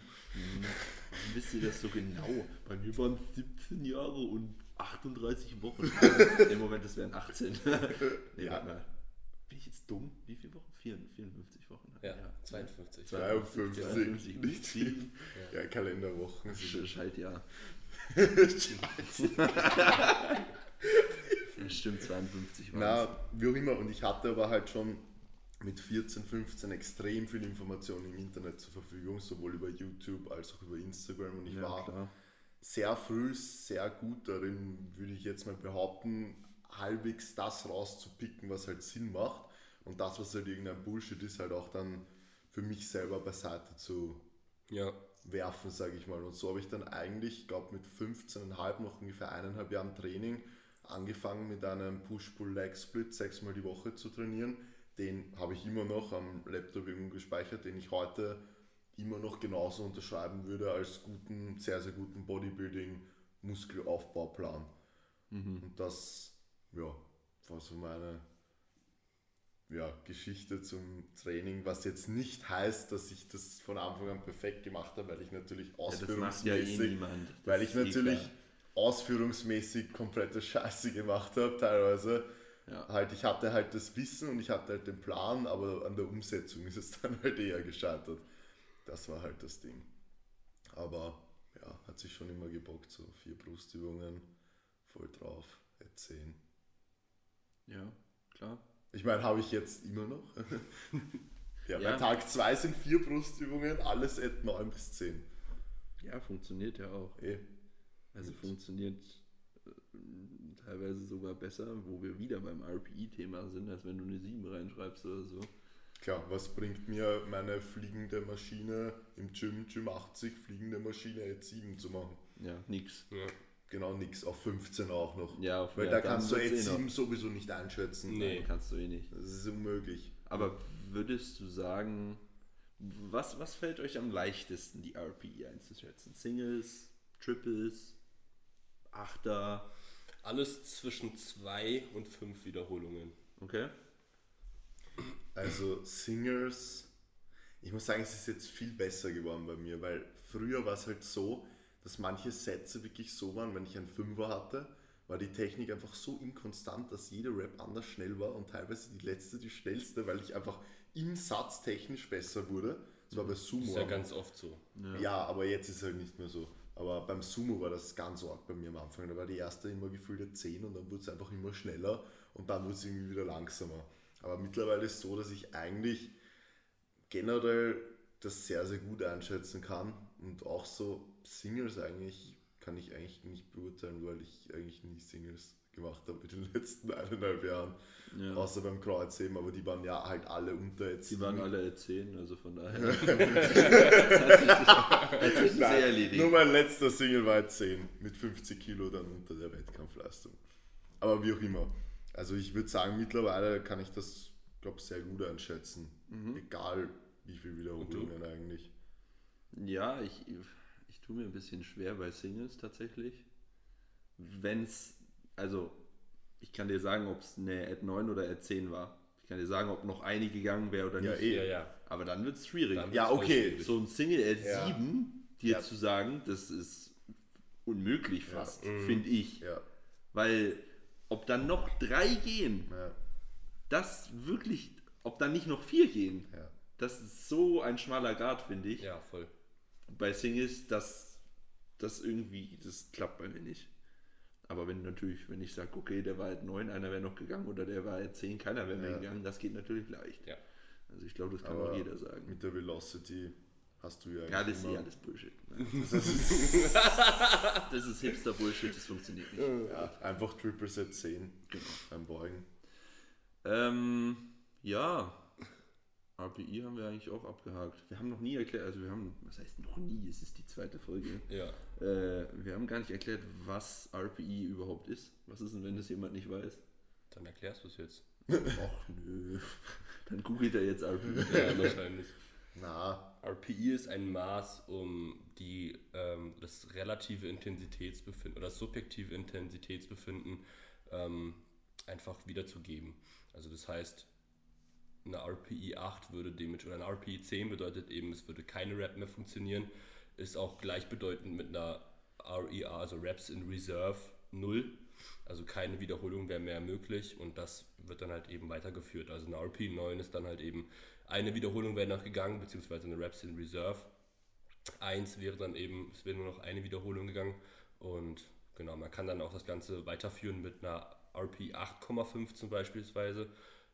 Wisst ihr das so genau? Bei mir waren es 17 Jahre und 38 Wochen. Im Moment, das wären 18. nee, Ja. mal. Bin ich jetzt dumm? Wie viele Wochen? 54, 54 Wochen. Ja, 52. 52, 52, nicht viel. Ja, Kalenderwochen. Sch Schaltjahr. Ja, stimmt, 52 waren Na, wie auch immer. Und ich hatte aber halt schon mit 14, 15 extrem viel Information im Internet zur Verfügung, sowohl über YouTube als auch über Instagram. Und ich Ja, war klar. sehr früh sehr gut darin, würde ich jetzt mal behaupten, halbwegs das rauszupicken, was halt Sinn macht. Und das, was halt irgendein Bullshit ist, halt auch dann für mich selber beiseite zu Ja. werfen, sage ich mal. Und so habe ich dann eigentlich, glaube mit 15,5 noch ungefähr eineinhalb Jahren Training angefangen mit einem Push-Pull-Leg-Split sechsmal die Woche zu trainieren. Den habe ich immer noch am Laptop irgendwo gespeichert, den ich heute immer noch genauso unterschreiben würde als guten, sehr, sehr guten Bodybuilding-Muskelaufbauplan. Und das, ja, war so meine ja, Geschichte zum Training, was jetzt nicht heißt, dass ich das von Anfang an perfekt gemacht habe, weil ich natürlich Ja, macht ja ausführungsmäßig, eh weil ich eh natürlich ausführungsmäßig komplette Scheiße gemacht habe, teilweise. Ja. Halt, ich hatte halt das Wissen und ich hatte halt den Plan, aber an der Umsetzung ist es dann halt eher gescheitert. Das war halt das Ding. Aber ja, hat sich schon immer gebockt, so vier Brustübungen, voll drauf, 10. Ja, klar. Ich meine, habe ich jetzt immer noch. ja, Ja. bei Tag 2 sind vier Brustübungen, alles at 9 bis 10. Ja, funktioniert ja auch. Eh. Also funktioniert äh, teilweise sogar besser, wo wir wieder beim RPI-Thema sind, als wenn du eine 7 reinschreibst oder so. Klar, was bringt mir meine fliegende Maschine im Gym, Gym 80, fliegende Maschine at 7 zu machen? Ja, nix. ja. Genau nix, auf 15 auch noch. Ja, auf Weil ja, da kannst du at eh noch. 7 sowieso nicht einschätzen. Nee. Nein, kannst du eh nicht. Das ist unmöglich. Aber würdest du sagen, was, was fällt euch am leichtesten, die RPI einzuschätzen? Singles, Triples, Achter, Alles zwischen zwei und fünf Wiederholungen. okay? Also Singers, ich muss sagen, es ist jetzt viel besser geworden bei mir, weil früher war es halt so, dass manche Sätze wirklich so waren, wenn ich einen Fünfer hatte, war die Technik einfach so inkonstant, dass jede Rap anders schnell war und teilweise die letzte die schnellste, weil ich einfach im Satz technisch besser wurde. Das war bei Sumo. Ist ja ganz oft so. ja, aber jetzt ist es halt nicht mehr so. Aber beim Sumo war das ganz arg bei mir am Anfang. Da war die erste immer gefühlte 10 und dann wurde es einfach immer schneller und dann wurde es irgendwie wieder langsamer. Aber mittlerweile ist es so, dass ich eigentlich generell das sehr, sehr gut einschätzen kann und auch so Singles eigentlich kann ich eigentlich nicht beurteilen, weil ich eigentlich nie Singles gemacht habe in den letzten eineinhalb Jahren. Ja. Außer beim Kreuzheben, aber die waren ja halt alle unter jetzt. Die waren alle 10, also von daher hat sich das, hat sich das Nein, erledigt. Nur mein letzter Single war jetzt 10 mit 50 Kilo dann unter der Wettkampfleistung. Aber wie auch immer. Also ich würde sagen, mittlerweile kann ich das, glaube sehr gut einschätzen. Mhm. Egal wie viel Wiederholungen eigentlich. Ja, ich, ich tue mir ein bisschen schwer bei Singles tatsächlich. Wenn's, also ich kann dir sagen, ob es eine Ad 9 oder Ad 10 war. Ich kann dir sagen, ob noch eine gegangen wäre oder Ja, nicht. eh. Ja, ja. Aber dann wird es schwierig. Dann Ja, okay. schwierig. so ein Single Ad Ja. 7, dir Ja. zu sagen, das ist unmöglich fast, Mhm. finde ich. Ja, Weil ob dann noch drei gehen, ja, das wirklich, ob dann nicht noch vier gehen, ja. das ist so ein schmaler Grad, finde ich. Ja, voll. bei Singles, das, das irgendwie, das klappt bei mir nicht. Aber wenn natürlich, wenn ich sage, okay, der war halt 9, einer wäre noch gegangen oder der war halt 10, keiner wäre mehr Ja. gegangen, das geht natürlich leicht. Ja. Also ich glaube, das kann Aber auch jeder sagen. Mit der Velocity hast du ja Ja, das ist eh immer- alles Bullshit. das ist Hipster-Bullshit, das funktioniert nicht. ja, einfach Triple Set 10 Genau. beim Beugen. Ähm, ja, RPI haben wir eigentlich auch abgehakt. Wir haben noch nie erklärt, also wir haben, was heißt noch nie, es ist die zweite Folge. Ja. Äh, wir haben gar nicht erklärt, was RPI überhaupt ist. Was ist denn, wenn das jemand nicht weiß? Dann erklärst du es jetzt. Ach nö. Dann googelt er jetzt RPI. Ja, wahrscheinlich. Na, RPI ist ein Maß, um die, ähm, das relative Intensitätsbefinden oder das subjektive Intensitätsbefinden ähm, einfach wiederzugeben. Also das heißt, eine RPI 8 würde dementsprechend, oder eine RPI 10 bedeutet eben, es würde keine Rap mehr funktionieren, ist auch gleichbedeutend mit einer RER, also Reps in Reserve 0. Also keine Wiederholung wäre mehr möglich und das wird dann halt eben weitergeführt. Also eine RPI 9 ist dann halt eben eine Wiederholung wäre noch gegangen, beziehungsweise eine Reps in Reserve. Eins wäre dann eben, es wäre nur noch eine Wiederholung gegangen und genau, man kann dann auch das Ganze weiterführen mit einer RP 8,5 zum beispielsweise,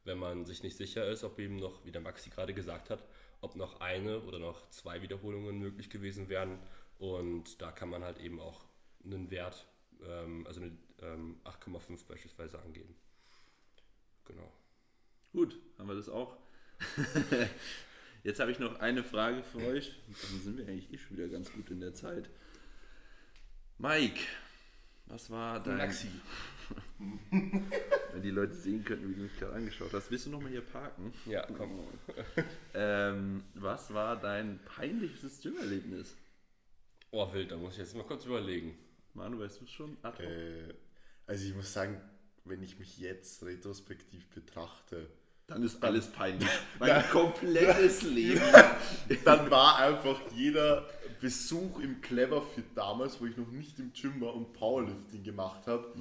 wenn man sich nicht sicher ist, ob eben noch, wie der Maxi gerade gesagt hat, ob noch eine oder noch zwei Wiederholungen möglich gewesen wären und da kann man halt eben auch einen Wert, ähm, also eine ähm, 8,5 beispielsweise angeben. Genau. Gut, haben wir das auch. Jetzt habe ich noch eine Frage für euch. Dann sind wir eigentlich eh schon wieder ganz gut in der Zeit. Mike, was war dein. Maxi. Wenn die Leute sehen könnten, wie du mich gerade angeschaut hast. Willst du nochmal hier parken? Ja, komm. Ähm, was war dein peinlichstes Gym-Erlebnis? Oh, wild, da muss ich jetzt mal kurz überlegen. Manu, weißt du es schon? Äh, also ich muss sagen, wenn ich mich jetzt retrospektiv betrachte, Dann ist alles peinlich. Mein komplettes Leben. dann war einfach jeder Besuch im Cleverfit damals, wo ich noch nicht im Gym war und Powerlifting gemacht habe,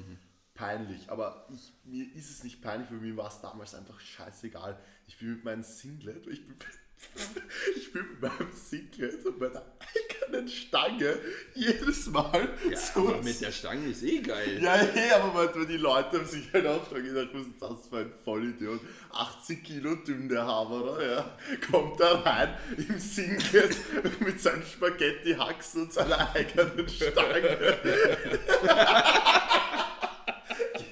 peinlich. Aber ich, mir ist es nicht peinlich, für mich war es damals einfach scheißegal. Ich bin mit meinem Singlet, ich bin, ich bin mit meinem Singlet und meiner eigenen Stange jedes Mal Ja, so aber mit der Stange ist eh geil. ja, hey, aber manchmal die Leute haben sich halt auch schon gedacht, was ist das für ein Vollidiot? 80 Kilo dünn der Haberer, ja, kommt da rein im Singlet mit seinen Spaghetti-Haxen und seiner eigenen Stange.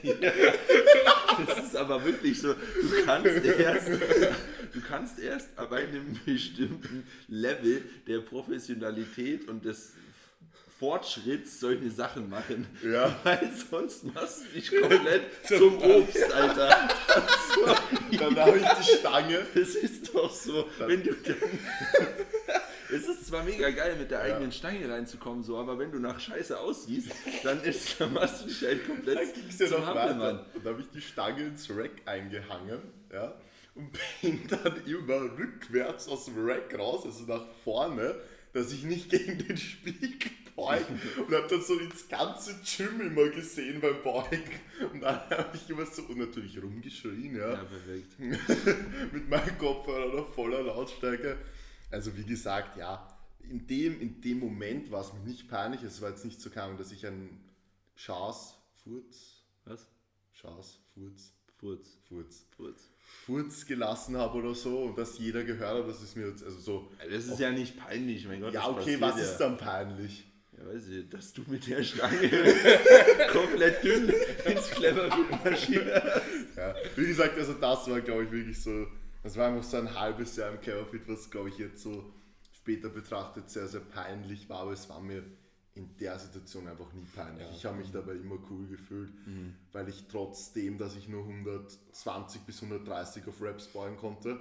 Das ist aber wirklich so, du kannst erst, du kannst erst bei einem bestimmten Level der Professionalität und des Fortschritts solche Sachen machen. Ja. Weil sonst machst du dich komplett zum Obst, Alter. Dann habe ich die Stange. Das ist doch so, wenn du dann. Es ist zwar mega geil, mit der eigenen Stange reinzukommen, so, aber wenn du nach Scheiße aussiehst, dann, ist, dann machst du dich halt komplett Dann ging es ja zum noch Hampelmann. da habe ich die Stange ins Rack eingehangen, ja, und bin dann immer rückwärts aus dem Rack raus, also nach vorne, dass ich nicht gegen den Spiegel beuge und habe dann so ins ganze Gym immer gesehen beim Beugen und dann habe ich immer so und natürlich rumgeschrien, ja, Ja, perfekt. mit meinem Kopfhörer voller Lautstärke. Also wie gesagt, ja, in dem, in dem Moment war es mir nicht peinlich, es war jetzt nicht so kam, dass ich einen Schaß, Furz, Was? Schaß, Furz, Furz. Furz, Furz. Furz gelassen habe oder so und dass jeder gehört hat, das ist mir jetzt, also so, Das ist ja nicht peinlich, mein Gott. ja okay, was ja. ist dann peinlich? Ja, weiß ich, dass du mit der Stange komplett dünn ins Cleverfield marschierst. Ja, wie gesagt, also das war glaube ich wirklich so, das war einfach so ein halbes Jahr im Cleverfit, was glaube ich jetzt so später betrachtet sehr, sehr peinlich war, aber es war mir in der Situation einfach nie peinlich. Ich habe mich dabei immer cool gefühlt, weil ich trotzdem, dass ich nur 120 bis 130 auf Reps bauen konnte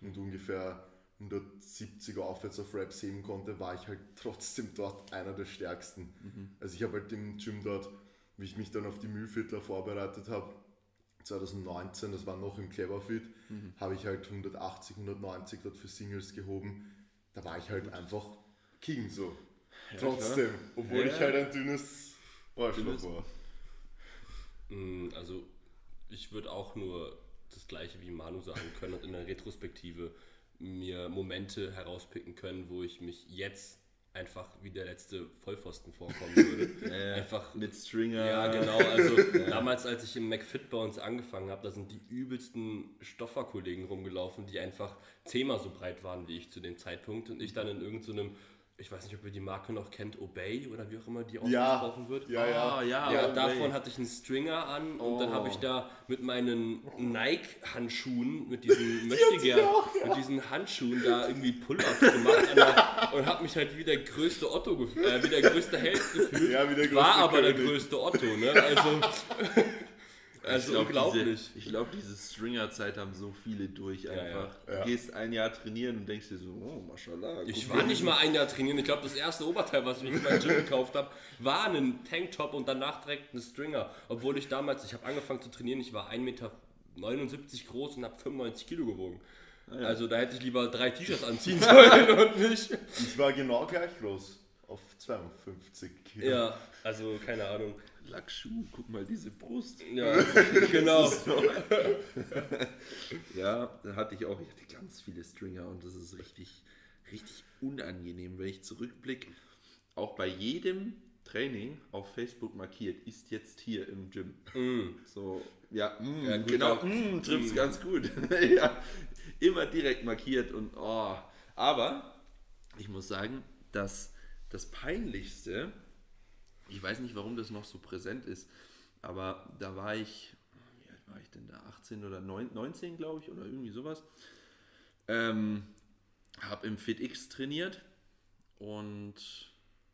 und ungefähr 170er aufwärts auf Reps heben konnte, war ich halt trotzdem dort einer der stärksten. Also ich habe halt im Gym dort, wie ich mich dann auf die Mühlviertler vorbereitet habe, 2019, das war noch im Cleverfit, habe ich halt 180, 190 dort für Singles gehoben. Da war ich halt einfach King so. Trotzdem, obwohl Ja. ich halt ein dünnes Dünnes- war. Mm, Also ich würde auch nur das gleiche wie Manu sagen können und in der Retrospektive mir Momente herauspicken können, wo ich mich jetzt einfach wie der letzte Vollpfosten vorkommen würde. Einfach Mit Stringer. ja, genau. Also damals, als ich im McFit bei uns angefangen habe, da sind die übelsten Stofferkollegen rumgelaufen, die einfach zehnmal so breit waren wie ich zu dem Zeitpunkt und ich dann in irgendeinem ich weiß nicht, ob ihr die Marke noch kennt, Obey oder wie auch immer die Ja. ausgesprochen wird. Ja, ja. Ah, ja, Ja, davon hatte ich einen Stringer an und dann Oh. habe ich da mit meinen Nike-Handschuhen, mit diesen Möchtegern, mit diesen Handschuhen da irgendwie Pull-ups gemacht an der, und habe mich halt wie der größte Otto, gef- äh, wie der größte Held gefühlt. Ja, wie der größte War aber der König. größte Otto, ne? Also, Ich also glaub, unglaublich. Diese, ich glaube, diese Stringer-Zeit haben so viele durch einfach. ja. Du Ja. gehst ein Jahr trainieren und denkst dir so, oh, mashallah. Ich war nicht mal ein Jahr trainieren. Ich glaube, das erste Oberteil, was ich mir für mein Gym gekauft habe, war ein Tanktop und danach direkt ein Stringer. Obwohl ich damals, ich habe angefangen zu trainieren, ich war 1,79 Meter groß und habe 95 Kilo gewogen. Also da hätte ich lieber drei T-Shirts anziehen sollen und nicht. Ich war genau gleich groß. Auf 52 Kilo. Ja, also keine Ahnung. Lackschuh, guck mal diese Brust. Ja, genau. Ja, da hatte ich auch, ich hatte ganz viele Stringer und das ist richtig, richtig unangenehm, wenn ich zurückblicke. Auch bei jedem Training auf Facebook markiert, ist jetzt hier im Gym. So, ja, mm, Ja, gut, genau, ja. mm, trifft's ganz gut. ja, immer direkt markiert und oh. Aber ich muss sagen, dass das Peinlichste, ich weiß nicht, warum das noch so präsent ist, aber da war ich, wie alt war ich denn da? 18 oder 9, 19, glaube ich, oder irgendwie sowas. Ähm, habe im FitX trainiert und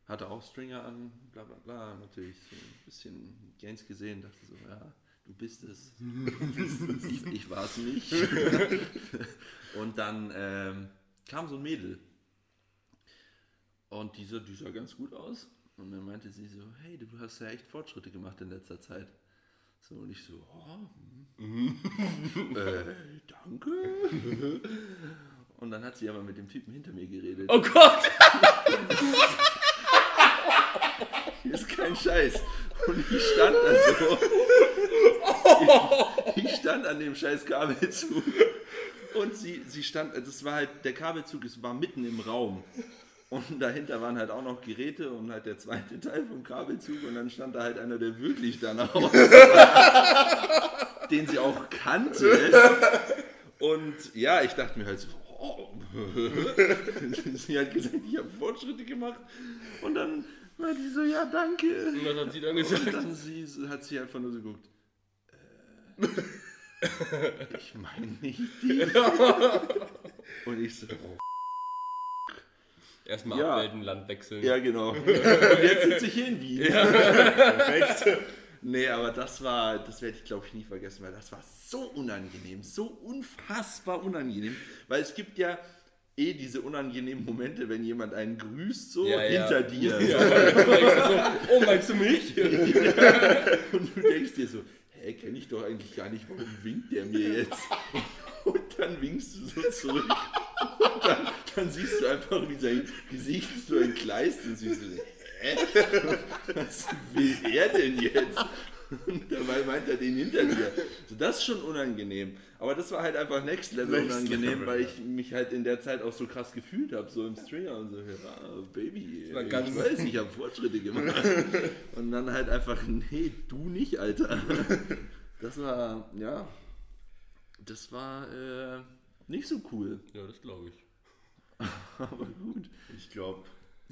hatte auch Stringer an, bla bla bla. Natürlich so ein bisschen Gains gesehen, dachte so, ja, du bist es. ich, ich war es nicht. und dann ähm, kam so ein Mädel. Und dieser, die sah ganz gut aus. Und dann meinte sie so, hey, du hast ja echt Fortschritte gemacht in letzter Zeit. So, und ich so, oh, äh, danke. Und dann hat sie aber mit dem Typen hinter mir geredet. Oh Gott! Ist kein Scheiß. Und ich stand da so. Ich, ich stand an dem scheiß Kabelzug. Und sie, sie stand, das war halt, der Kabelzug es war mitten im Raum. Und dahinter waren halt auch noch Geräte und halt der zweite Teil vom Kabelzug. Und dann stand da halt einer, der wirklich danach aus, den sie auch kannte. Und ja, ich dachte mir halt so, oh. sie hat gesagt, ich habe Fortschritte gemacht. Und dann meinte sie so, ja, danke. Und was hat sie dann Und gesagt? dann sie, hat sie einfach nur so geguckt. Äh, ich meine nicht die. Und ich so, oh. Erstmal Ja. abmelden, Land wechseln. Ja, genau. Und jetzt sitze ich hier in Wien. Perfekt. Nee, aber das war, das werde ich glaube ich nie vergessen, weil das war so unangenehm, so unfassbar unangenehm. Weil es gibt ja eh diese unangenehmen Momente, wenn jemand einen grüßt, so Ja, ja. hinter dir. So, oh, meinst du mich? Und du denkst dir so, hä, kenne ich doch eigentlich gar nicht, warum winkt der mir jetzt? Und dann winkst du so zurück. Und dann, dann siehst du einfach, wie sein Gesicht so entgleist und siehst so, hä? Was will er denn jetzt? Und dabei meint er den hinter dir. So, das ist schon unangenehm. Aber das war halt einfach Next Level Next unangenehm, Level, weil ich mich halt in der Zeit auch so krass gefühlt habe, so im Stringer und so, ja, Baby, war ich ganz- weiß, ich habe Fortschritte gemacht. Und dann halt einfach, nee, du nicht, Alter. Das war, ja, das war äh, nicht so cool. Ja, das glaube ich. Aber gut. Ich glaube,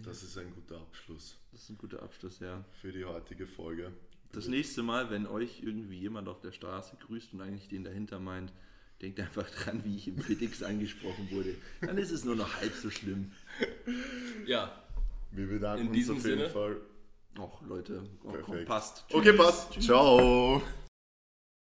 das ist ein guter Abschluss Das ist ein guter Abschluss, ja. für die heutige Folge. Das nächste Mal, wenn euch irgendwie jemand auf der Straße grüßt und eigentlich den dahinter meint, denkt einfach dran, wie ich im FitX angesprochen wurde. Dann ist es nur noch halb so schlimm. Ja, Wir bedanken In uns diesem auf jeden Sinne. Fall. Och, Leute, oh, komm, passt. Okay, passt. Ciao.